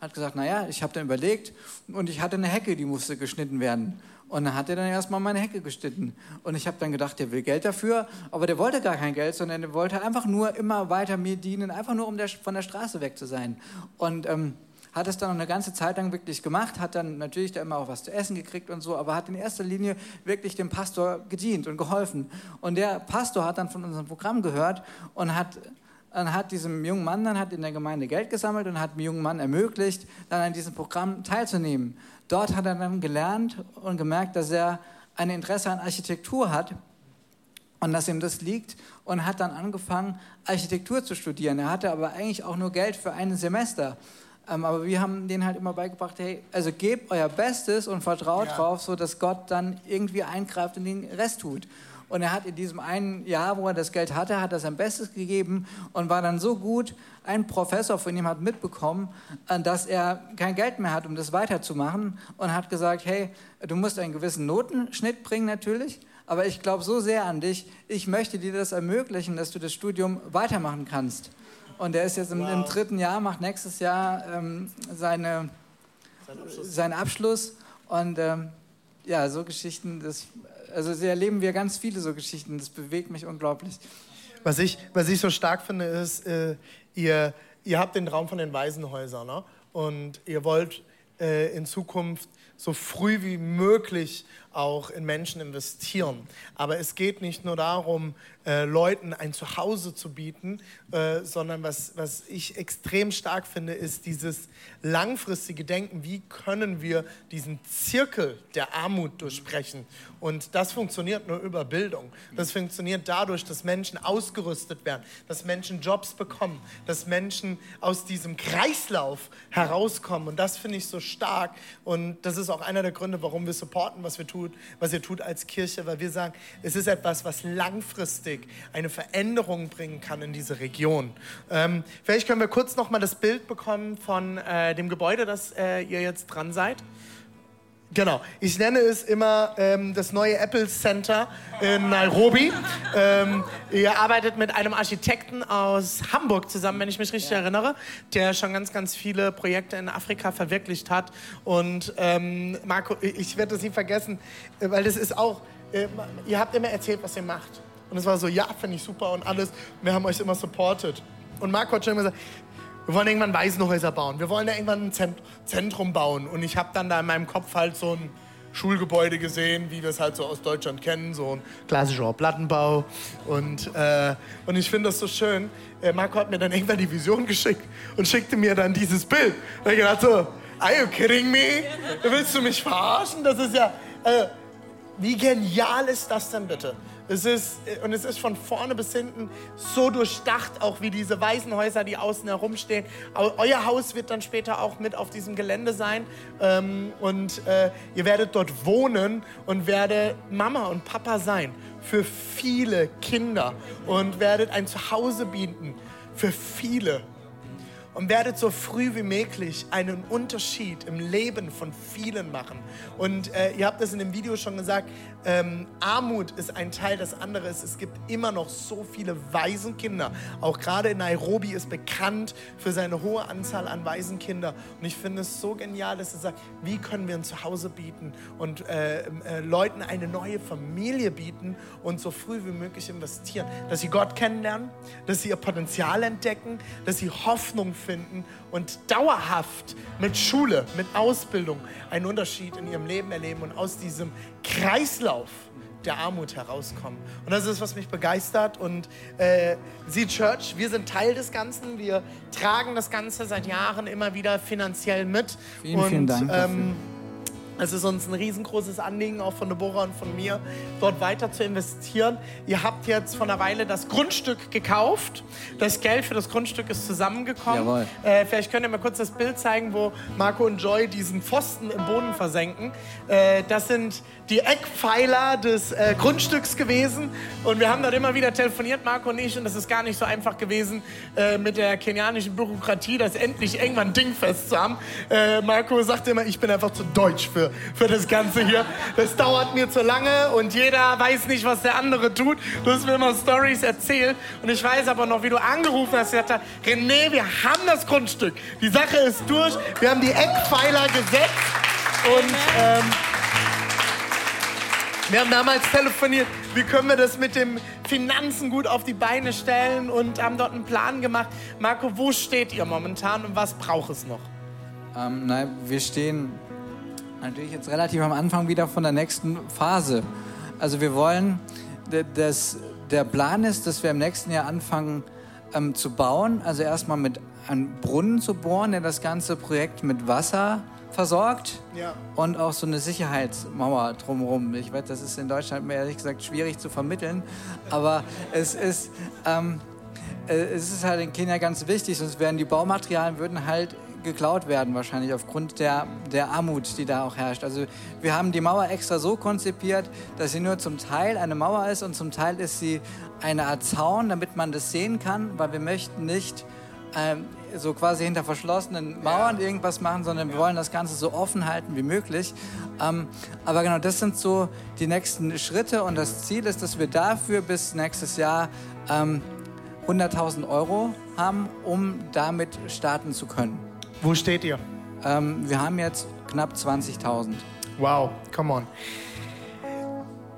hat gesagt, naja, ich habe dann überlegt und ich hatte eine Hecke, die musste geschnitten werden. Und dann hat er dann erstmal meine Hecke geschnitten. Und ich habe dann gedacht, der will Geld dafür, aber der wollte gar kein Geld, sondern der wollte einfach nur immer weiter mir dienen, einfach nur um der, von der Straße weg zu sein. Und ähm, hat es dann noch eine ganze Zeit lang wirklich gemacht, hat dann natürlich da immer auch was zu essen gekriegt und so, aber hat in erster Linie wirklich dem Pastor gedient und geholfen. Und der Pastor hat dann von unserem Programm gehört und hat dann hat diesem jungen Mann dann hat in der Gemeinde Geld gesammelt und hat dem jungen Mann ermöglicht, dann an diesem Programm teilzunehmen. Dort hat er dann gelernt und gemerkt, dass er ein Interesse an Architektur hat und dass ihm das liegt und hat dann angefangen, Architektur zu studieren. Er hatte aber eigentlich auch nur Geld für ein Semester. Ähm, aber wir haben denen halt immer beigebracht, hey, also gebt euer Bestes und vertraut ja. drauf, so dass Gott dann irgendwie eingreift und den Rest tut. Und er hat in diesem einen Jahr, wo er das Geld hatte, hat er sein Bestes gegeben und war dann so gut. Ein Professor von ihm hat mitbekommen, äh, dass er kein Geld mehr hat, um das weiterzumachen und hat gesagt, hey, du musst einen gewissen Notenschnitt bringen natürlich, aber ich glaube so sehr an dich, ich möchte dir das ermöglichen, dass du das Studium weitermachen kannst. Und er ist jetzt im, wow. im dritten Jahr, macht nächstes Jahr ähm, seine, Sein Abschluss. seinen Abschluss. Und ähm, ja, so Geschichten, das also erleben wir ganz viele so Geschichten. Das bewegt mich unglaublich. Was ich, was ich so stark finde, ist, äh, ihr, ihr habt den Traum von den Waisenhäusern ne? und ihr wollt äh, in Zukunft so früh wie möglich auch in Menschen investieren. Aber es geht nicht nur darum, äh, Leuten ein Zuhause zu bieten, äh, sondern was, was ich extrem stark finde, ist dieses langfristige Denken, wie können wir diesen Zirkel der Armut durchbrechen. Und das funktioniert nur über Bildung. Das funktioniert dadurch, dass Menschen ausgerüstet werden, dass Menschen Jobs bekommen, dass Menschen aus diesem Kreislauf herauskommen. Und das finde ich so stark. Und das ist auch einer der Gründe, warum wir supporten, was wir tun, was ihr tut als Kirche, weil wir sagen, es ist etwas, was langfristig eine Veränderung bringen kann in diese Region. Ähm, vielleicht können wir kurz noch mal das Bild bekommen von äh, dem Gebäude, das äh, ihr jetzt dran seid. Genau, ich nenne es immer ähm, das neue Apple Center in Nairobi. Ähm, ihr arbeitet mit einem Architekten aus Hamburg zusammen, wenn ich mich richtig ja. erinnere, der schon ganz, ganz viele Projekte in Afrika verwirklicht hat. Und ähm, Marco, ich werde das nie vergessen, äh, weil das ist auch, äh, ihr habt immer erzählt, was ihr macht. Und es war so, ja, finde ich super und alles. Wir haben euch immer supported. Und Marco hat schon immer gesagt, wir wollen irgendwann Waisenhäuser bauen. Wir wollen da irgendwann ein Zentrum bauen. Und ich habe dann da in meinem Kopf halt so ein Schulgebäude gesehen, wie wir es halt so aus Deutschland kennen, so ein klassischer Plattenbau. Und, äh, und ich finde das so schön. Äh, Marco hat mir dann irgendwann die Vision geschickt und schickte mir dann dieses Bild. Und ich dachte so, are you kidding me? Willst du mich verarschen? Das ist ja, äh, wie genial ist das denn bitte? Es ist, und es ist von vorne bis hinten so durchdacht, auch wie diese Waisenhäuser, die außen herumstehen. Euer Haus wird dann später auch mit auf diesem Gelände sein. Ähm, und äh, ihr werdet dort wohnen und werdet Mama und Papa sein für viele Kinder und werdet ein Zuhause bieten für viele und werdet so früh wie möglich einen Unterschied im Leben von vielen machen. Und äh, ihr habt das in dem Video schon gesagt, ähm, Armut ist ein Teil des anderen. Es gibt immer noch so viele Waisenkinder. Auch gerade in Nairobi ist bekannt für seine hohe Anzahl an Waisenkinder. Und ich finde es so genial, dass er sagt, wie können wir ein Zuhause bieten und äh, äh, Leuten eine neue Familie bieten und so früh wie möglich investieren. Dass sie Gott kennenlernen, dass sie ihr Potenzial entdecken, dass sie Hoffnung finden und dauerhaft mit Schule, mit Ausbildung einen Unterschied in ihrem Leben erleben und aus diesem Kreislauf der Armut herauskommen. Und das ist, was mich begeistert. Und äh, Sie Church, wir sind Teil des Ganzen. Wir tragen das Ganze seit Jahren immer wieder finanziell mit. Vielen, und, vielen Dank. Ähm, Es ist uns ein riesengroßes Anliegen, auch von Deborah und von mir, dort weiter zu investieren. Ihr habt jetzt vor einer Weile das Grundstück gekauft. Das Geld für das Grundstück ist zusammengekommen. Jawohl. Äh, vielleicht könnt ihr mal kurz das Bild zeigen, wo Marco und Joy diesen Pfosten im Boden versenken. Äh, das sind die Eckpfeiler des äh, Grundstücks gewesen. Und wir haben dort immer wieder telefoniert, Marco und ich. Und es ist gar nicht so einfach gewesen, äh, mit der kenianischen Bürokratie das endlich irgendwann dingfest zu haben. Äh, Marco sagte immer, ich bin einfach zu deutsch für, für das Ganze hier. Das dauert mir zu lange und jeder weiß nicht, was der andere tut. Du hast mir immer Stories erzählt. Und ich weiß aber noch, wie du angerufen hast. gesagt hast, René, wir haben das Grundstück. Die Sache ist durch. Wir haben die Eckpfeiler gesetzt. Und ähm, wir haben damals telefoniert, wie können wir das mit den Finanzen gut auf die Beine stellen und haben dort einen Plan gemacht. Marco, wo steht ihr momentan und was braucht es noch? Ähm, nein, wir stehen natürlich jetzt relativ am Anfang wieder von der nächsten Phase. Also wir wollen, d- das, der Plan ist, dass wir im nächsten Jahr anfangen ähm, zu bauen. Also erstmal mit einem Brunnen zu bohren, der das ganze Projekt mit Wasser versorgt. Ja. Und auch so eine Sicherheitsmauer drumherum. Ich weiß, das ist in Deutschland mir ehrlich gesagt schwierig zu vermitteln. Aber es ist, ähm, äh, es ist halt in Kenia ganz wichtig, sonst werden die Baumaterialien würden halt geklaut werden wahrscheinlich aufgrund der, der Armut, die da auch herrscht. Also wir haben die Mauer extra so konzipiert, dass sie nur zum Teil eine Mauer ist und zum Teil ist sie eine Art Zaun, damit man das sehen kann, weil wir möchten nicht ähm, so quasi hinter verschlossenen Mauern irgendwas machen, sondern wir wollen das Ganze so offen halten wie möglich. Ähm, aber genau, das sind so die nächsten Schritte und das Ziel ist, dass wir dafür bis nächstes Jahr ähm, 100.000 Euro haben, um damit starten zu können. Wo steht ihr? Ähm, wir haben jetzt knapp 20.000. Wow, come on.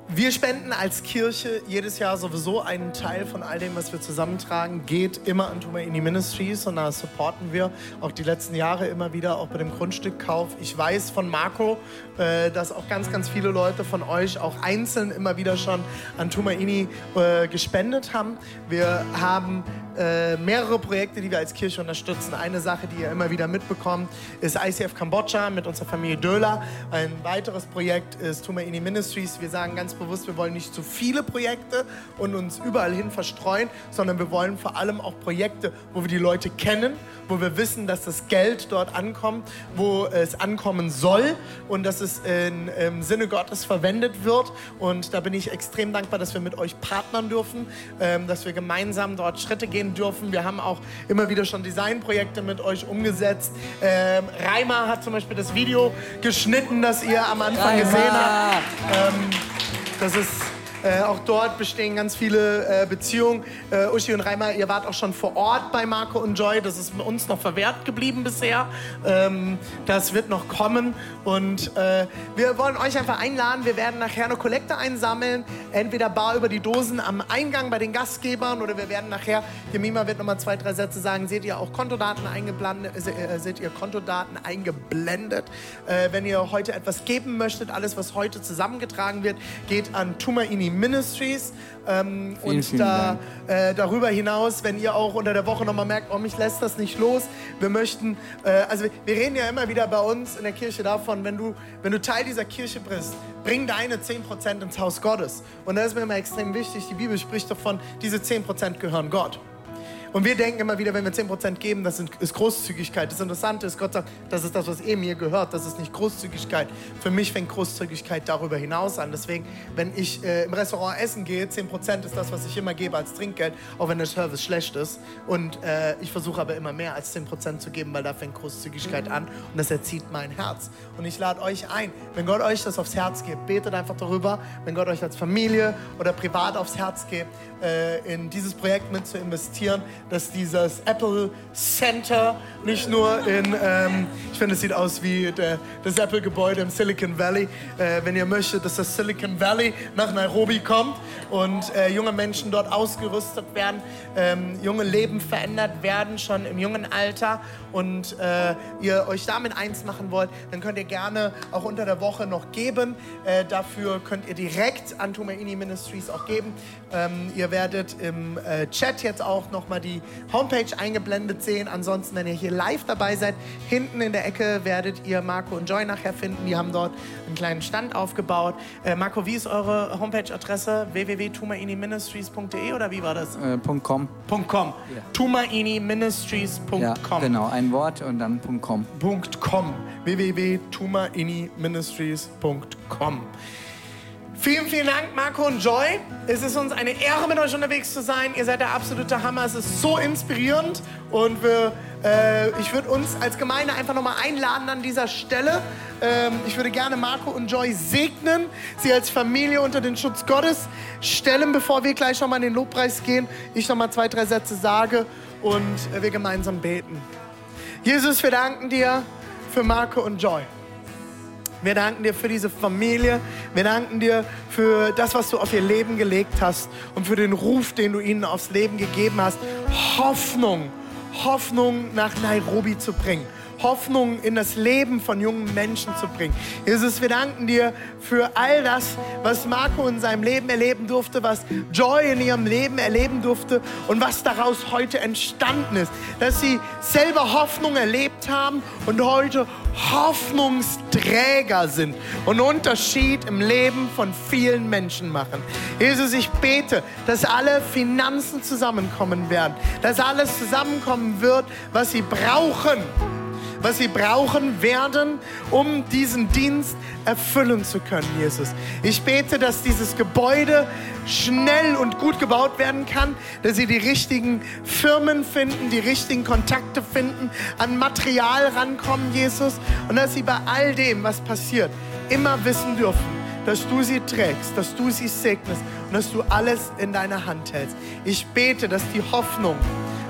Wir spenden als Kirche jedes Jahr sowieso einen Teil von all dem, was wir zusammentragen, geht immer an Tumaini Ministries und da supporten wir auch die letzten Jahre immer wieder, auch bei dem Grundstückkauf. Ich weiß von Marco, äh, dass auch ganz, ganz viele Leute von euch auch einzeln immer wieder schon an Tumaini äh, gespendet haben. Wir haben äh, mehrere Projekte, die wir als Kirche unterstützen. Eine Sache, die ihr immer wieder mitbekommt, ist ICF Kambodscha mit unserer Familie Döler. Ein weiteres Projekt ist Tumaini Ministries. Wir sagen ganz bewusst, wir wollen nicht zu viele Projekte und uns überall hin verstreuen, sondern wir wollen vor allem auch Projekte, wo wir die Leute kennen, wo wir wissen, dass das Geld dort ankommt, wo es ankommen soll und dass es in, im Sinne Gottes verwendet wird. Und da bin ich extrem dankbar, dass wir mit euch partnern dürfen, ähm, dass wir gemeinsam dort Schritte gehen dürfen. Wir haben auch immer wieder schon Designprojekte mit euch umgesetzt. Ähm, Reimer hat zum Beispiel das Video geschnitten, das ihr am Anfang gesehen habt. Ähm, das ist äh, auch dort bestehen ganz viele äh, Beziehungen. Äh, Uschi und Reimer, ihr wart auch schon vor Ort bei Marco und Joy. Das ist uns noch verwehrt geblieben bisher. Ähm, das wird noch kommen. Und äh, wir wollen euch einfach einladen. Wir werden nachher eine Kollekte einsammeln. Entweder bar über die Dosen am Eingang bei den Gastgebern oder wir werden nachher, Jemima wird nochmal zwei, drei Sätze sagen, seht ihr auch Kontodaten eingeblendet, äh, seht ihr Kontodaten eingeblendet. Wenn ihr heute etwas geben möchtet, alles, was heute zusammengetragen wird, geht an Tumaini Ministries. Ähm, Vielen, und vielen da, äh, darüber hinaus, wenn ihr auch unter der Woche nochmal merkt, oh, mich lässt das nicht los. Wir möchten, äh, also wir reden ja immer wieder bei uns in der Kirche davon, wenn du, wenn du Teil dieser Kirche bist, bring deine 10% ins Haus Gottes. Und das ist mir immer extrem wichtig. Die Bibel spricht davon, diese 10% gehören Gott. Und wir denken immer wieder, wenn wir 10% geben, das ist Großzügigkeit. Das Interessante ist, Gott sagt, das ist das, was eh mir gehört. Das ist nicht Großzügigkeit. Für mich fängt Großzügigkeit darüber hinaus an. Deswegen, wenn ich äh, im Restaurant essen gehe, 10% ist das, was ich immer gebe als Trinkgeld, auch wenn der Service schlecht ist. Und äh, ich versuche aber immer mehr als 10% zu geben, weil da fängt Großzügigkeit an und das erzieht mein Herz. Und ich lade euch ein, wenn Gott euch das aufs Herz gibt, betet einfach darüber, wenn Gott euch als Familie oder privat aufs Herz gibt, äh, in dieses Projekt mit zu investieren, dass dieses Apple Center nicht nur in, ähm, ich finde, es sieht aus wie der, das Apple-Gebäude im Silicon Valley, äh, wenn ihr möchtet, dass das Silicon Valley nach Nairobi kommt und äh, junge Menschen dort ausgerüstet werden, ähm, junge Leben verändert werden, schon im jungen Alter und äh, ihr euch damit eins machen wollt, dann könnt ihr gerne auch unter der Woche noch geben. Äh, dafür könnt ihr direkt an Tumaini Ministries auch geben. Ähm, ihr werdet im äh, Chat jetzt auch nochmal die die Homepage eingeblendet sehen. Ansonsten, wenn ihr hier live dabei seid, hinten in der Ecke werdet ihr Marco und Joy nachher finden. Die haben dort einen kleinen Stand aufgebaut. Äh, Marco, wie ist eure Homepage-Adresse? www.tumainiministries.de oder wie war das? Äh, .com. .com. tumainiministries.com. Ja, genau, ein Wort und dann .com. .com. www.tumainiministries.com. Vielen, vielen Dank, Marco und Joy. Es ist uns eine Ehre, mit euch unterwegs zu sein. Ihr seid der absolute Hammer. Es ist so inspirierend. Und wir, äh, ich würde uns als Gemeinde einfach nochmal einladen an dieser Stelle. Ähm, ich würde gerne Marco und Joy segnen, sie als Familie unter den Schutz Gottes stellen, bevor wir gleich nochmal in den Lobpreis gehen. Ich nochmal zwei, drei Sätze sage und äh, wir gemeinsam beten. Jesus, wir danken dir für Marco und Joy. Wir danken dir für diese Familie. Wir danken dir für das, was du auf ihr Leben gelegt hast und für den Ruf, den du ihnen aufs Leben gegeben hast. Hoffnung, Hoffnung nach Nairobi zu bringen. Hoffnung in das Leben von jungen Menschen zu bringen. Jesus, wir danken dir für all das, was Marco in seinem Leben erleben durfte, was Joy in ihrem Leben erleben durfte und was daraus heute entstanden ist. Dass sie selber Hoffnung erlebt haben und heute Hoffnungsträger sind und Unterschied im Leben von vielen Menschen machen. Jesus, ich bete, dass alle Finanzen zusammenkommen werden, dass alles zusammenkommen wird, was sie brauchen was sie brauchen werden, um diesen Dienst erfüllen zu können, Jesus. Ich bete, dass dieses Gebäude schnell und gut gebaut werden kann, dass sie die richtigen Firmen finden, die richtigen Kontakte finden, an Material rankommen, Jesus, und dass sie bei all dem, was passiert, immer wissen dürfen, dass du sie trägst, dass du sie segnest und dass du alles in deiner Hand hältst. Ich bete, dass die Hoffnung,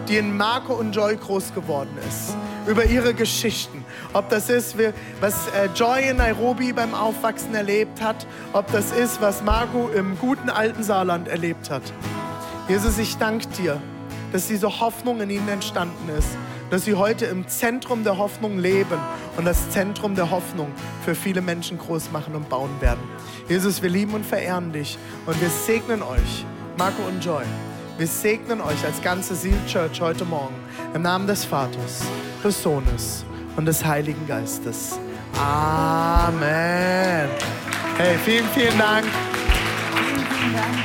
die in Marco und Joy groß geworden ist, über ihre Geschichten. Ob das ist, was äh, Joy in Nairobi beim Aufwachsen erlebt hat, ob das ist, was Marco im guten alten Saarland erlebt hat. Jesus, ich danke dir, dass diese Hoffnung in ihnen entstanden ist, dass sie heute im Zentrum der Hoffnung leben und das Zentrum der Hoffnung für viele Menschen groß machen und bauen werden. Jesus, wir lieben und verehren dich und wir segnen euch, Marco und Joy. Wir segnen euch als ganze Seal Church heute Morgen im Namen des Vaters, des Sohnes und des Heiligen Geistes. Amen. Hey, vielen, vielen Dank. Vielen, vielen Dank.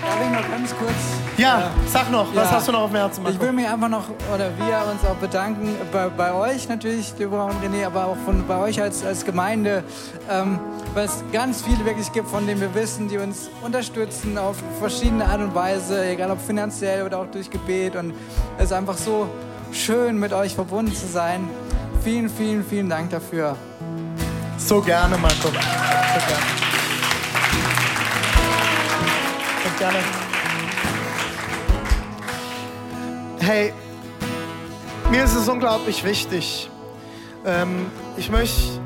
Darf ich noch ganz kurz? Ja, sag noch, was Ja. hast du noch auf dem Herzen, Marco? Ich will mich einfach noch, oder wir uns auch bedanken, bei, bei euch natürlich, Deborah und René, aber auch von, bei euch als, als Gemeinde, ähm, weil es ganz viele wirklich gibt, von denen wir wissen, die uns unterstützen auf verschiedene Art und Weise, egal ob finanziell oder auch durch Gebet. Und es ist einfach so schön, mit euch verbunden zu sein. Vielen, vielen, vielen Dank dafür. So gerne, Marco. So gerne. So gerne. Hey, mir ist es unglaublich wichtig. Ähm, ich möchte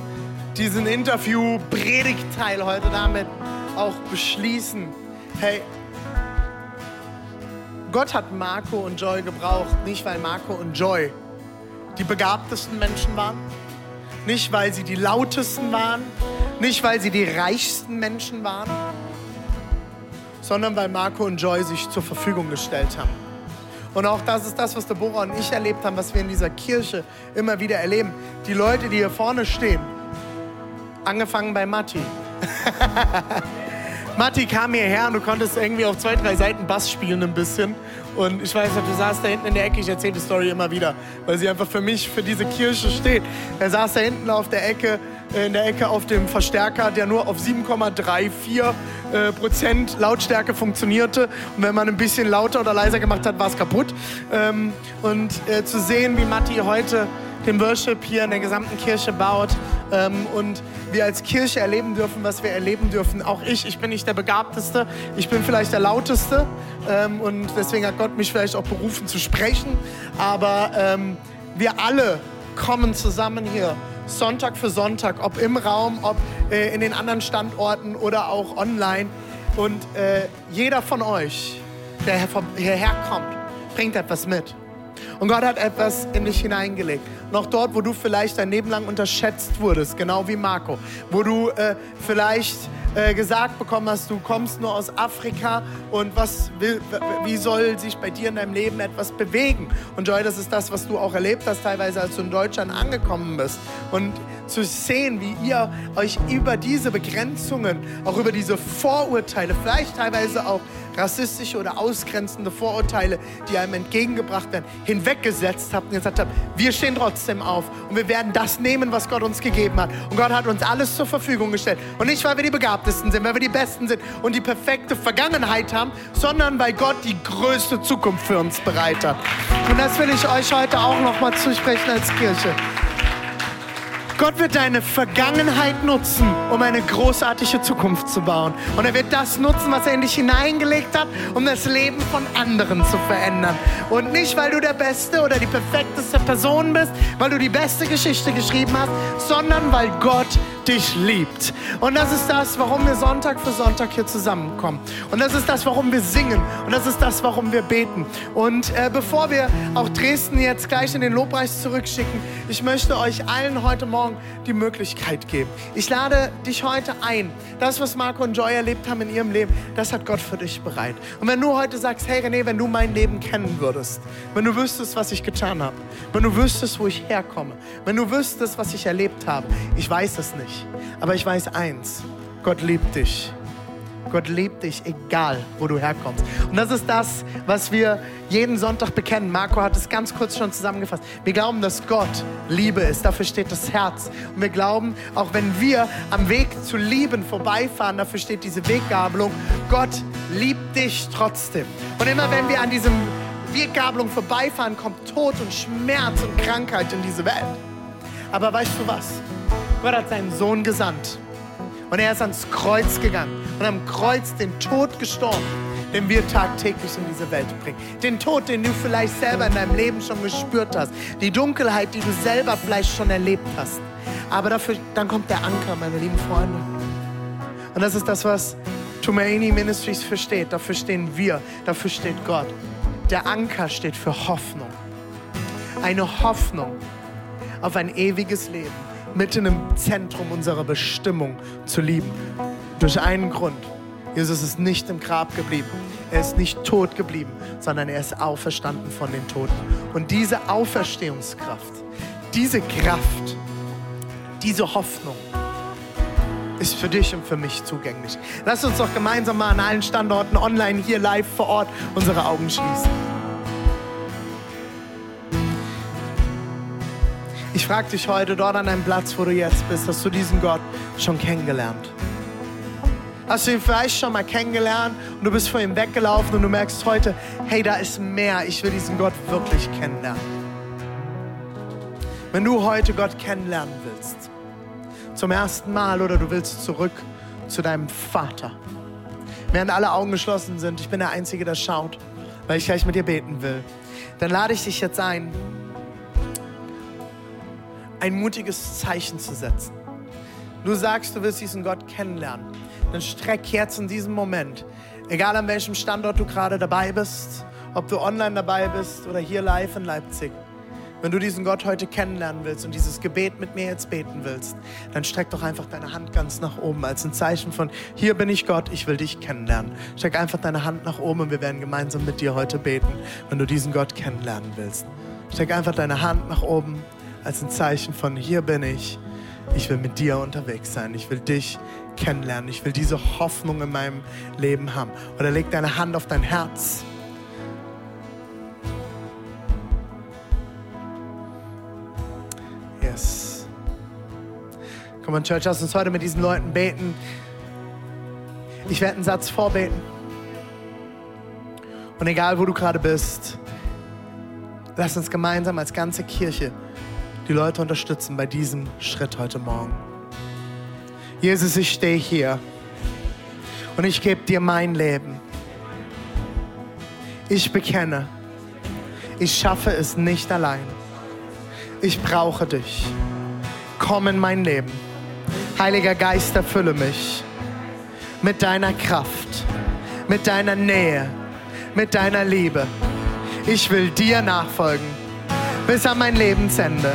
diesen Interview-Predigtteil heute damit auch beschließen. Hey, Gott hat Marco und Joy gebraucht, nicht weil Marco und Joy die begabtesten Menschen waren, nicht weil sie die lautesten waren, nicht weil sie die reichsten Menschen waren, sondern weil Marco und Joy sich zur Verfügung gestellt haben. Und auch das ist das, was Deborah und ich erlebt haben, was wir in dieser Kirche immer wieder erleben. Die Leute, die hier vorne stehen, angefangen bei Matti. Matti kam hierher und du konntest irgendwie auf zwei, drei Seiten Bass spielen ein bisschen. Und ich weiß noch, du saßt da hinten in der Ecke, ich erzähle die Story immer wieder, weil sie einfach für mich, für diese Kirche steht. Er saß da hinten auf der Ecke, in der Ecke auf dem Verstärker, der nur auf 7,34 äh, Prozent Lautstärke funktionierte. Und wenn man ein bisschen lauter oder leiser gemacht hat, war es kaputt. Ähm, und äh, zu sehen, wie Matti heute den Worship hier in der gesamten Kirche baut ähm, und wir als Kirche erleben dürfen, was wir erleben dürfen. Auch ich, ich bin nicht der Begabteste, ich bin vielleicht der Lauteste ähm, und deswegen hat Gott mich vielleicht auch berufen zu sprechen, aber ähm, wir alle kommen zusammen hier. Sonntag für Sonntag, ob im Raum, ob äh, in den anderen Standorten oder auch online. Und äh, jeder von euch, der hierher kommt, bringt etwas mit. Und Gott hat etwas in dich hineingelegt. noch dort, wo du vielleicht dein Leben lang unterschätzt wurdest, genau wie Marco. Wo du äh, vielleicht äh, gesagt bekommen hast, du kommst nur aus Afrika und was will, wie soll sich bei dir in deinem Leben etwas bewegen? Und Joy, das ist das, was du auch erlebt hast, teilweise als du in Deutschland angekommen bist. Und zu sehen, wie ihr euch über diese Begrenzungen, auch über diese Vorurteile, vielleicht teilweise auch rassistische oder ausgrenzende Vorurteile, die einem entgegengebracht werden, hinweggesetzt habt und gesagt habt, wir stehen trotzdem auf und wir werden das nehmen, was Gott uns gegeben hat. Und Gott hat uns alles zur Verfügung gestellt. Und nicht, weil wir die Begabtesten sind, weil wir die Besten sind und die perfekte Vergangenheit haben, sondern weil Gott die größte Zukunft für uns bereit hat. Und das will ich euch heute auch nochmal zusprechen als Kirche. Gott wird deine Vergangenheit nutzen, um eine großartige Zukunft zu bauen. Und er wird das nutzen, was er in dich hineingelegt hat, um das Leben von anderen zu verändern. Und nicht, weil du der Beste oder die perfekteste Person bist, weil du die beste Geschichte geschrieben hast, sondern weil Gott dich liebt. Und das ist das, warum wir Sonntag für Sonntag hier zusammenkommen. Und das ist das, warum wir singen. Und das ist das, warum wir beten. Und äh, bevor wir auch Dresden jetzt gleich in den Lobpreis zurückschicken, ich möchte euch allen heute Morgen die Möglichkeit geben. Ich lade dich heute ein. Das, was Marco und Joy erlebt haben in ihrem Leben, das hat Gott für dich bereit. Und wenn du heute sagst, hey René, wenn du mein Leben kennen würdest, wenn du wüsstest, was ich getan habe, wenn du wüsstest, wo ich herkomme, wenn du wüsstest, was ich erlebt habe, ich weiß es nicht. Aber ich weiß eins, Gott liebt dich. Gott liebt dich, egal wo du herkommst. Und das ist das, was wir jeden Sonntag bekennen. Marco hat es ganz kurz schon zusammengefasst. Wir glauben, dass Gott Liebe ist. Dafür steht das Herz. Und wir glauben, auch wenn wir am Weg zu lieben vorbeifahren, dafür steht diese Weggabelung. Gott liebt dich trotzdem. Und immer wenn wir an diesem Weggabelung vorbeifahren, kommt Tod und Schmerz und Krankheit in diese Welt. Aber weißt du was? Gott hat seinen Sohn gesandt. Und er ist ans Kreuz gegangen und am Kreuz den Tod gestorben, den wir tagtäglich in diese Welt bringen. Den Tod, den du vielleicht selber in deinem Leben schon gespürt hast. Die Dunkelheit, die du selber vielleicht schon erlebt hast. Aber dafür, dann kommt der Anker, meine lieben Freunde. Und das ist das, was Tumaini Ministries versteht. Dafür stehen wir, dafür steht Gott. Der Anker steht für Hoffnung. Eine Hoffnung auf ein ewiges Leben mitten im Zentrum unserer Bestimmung zu lieben. Durch einen Grund. Jesus ist nicht im Grab geblieben. Er ist nicht tot geblieben, sondern er ist auferstanden von den Toten. Und diese Auferstehungskraft, diese Kraft, diese Hoffnung ist für dich und für mich zugänglich. Lass uns doch gemeinsam mal an allen Standorten, online, hier live vor Ort, unsere Augen schließen. Ich frage dich heute dort an deinem Platz, wo du jetzt bist, hast du diesen Gott schon kennengelernt? Hast du ihn vielleicht schon mal kennengelernt und du bist vor ihm weggelaufen und du merkst heute, hey, da ist mehr, ich will diesen Gott wirklich kennenlernen. Wenn du heute Gott kennenlernen willst, zum ersten Mal oder du willst zurück zu deinem Vater, während alle Augen geschlossen sind, ich bin der Einzige, der schaut, weil ich gleich mit dir beten will, dann lade ich dich jetzt ein, ein mutiges Zeichen zu setzen. Du sagst, du willst diesen Gott kennenlernen. Dann streck jetzt in diesem Moment, egal an welchem Standort du gerade dabei bist, ob du online dabei bist oder hier live in Leipzig. Wenn du diesen Gott heute kennenlernen willst und dieses Gebet mit mir jetzt beten willst, dann streck doch einfach deine Hand ganz nach oben als ein Zeichen von, hier bin ich Gott, ich will dich kennenlernen. Streck einfach deine Hand nach oben und wir werden gemeinsam mit dir heute beten, wenn du diesen Gott kennenlernen willst. Streck einfach deine Hand nach oben als ein Zeichen von, hier bin ich, ich will mit dir unterwegs sein, ich will dich kennenlernen, ich will diese Hoffnung in meinem Leben haben. Oder leg deine Hand auf dein Herz. Yes. Komm on, Church, lass uns heute mit diesen Leuten beten. Ich werde einen Satz vorbeten. Und egal, wo du gerade bist, lass uns gemeinsam als ganze Kirche die Leute unterstützen bei diesem Schritt heute Morgen. Jesus, ich stehe hier und ich gebe dir mein Leben. Ich bekenne, ich schaffe es nicht allein. Ich brauche dich. Komm in mein Leben. Heiliger Geist, erfülle mich mit deiner Kraft, mit deiner Nähe, mit deiner Liebe. Ich will dir nachfolgen bis an mein Lebensende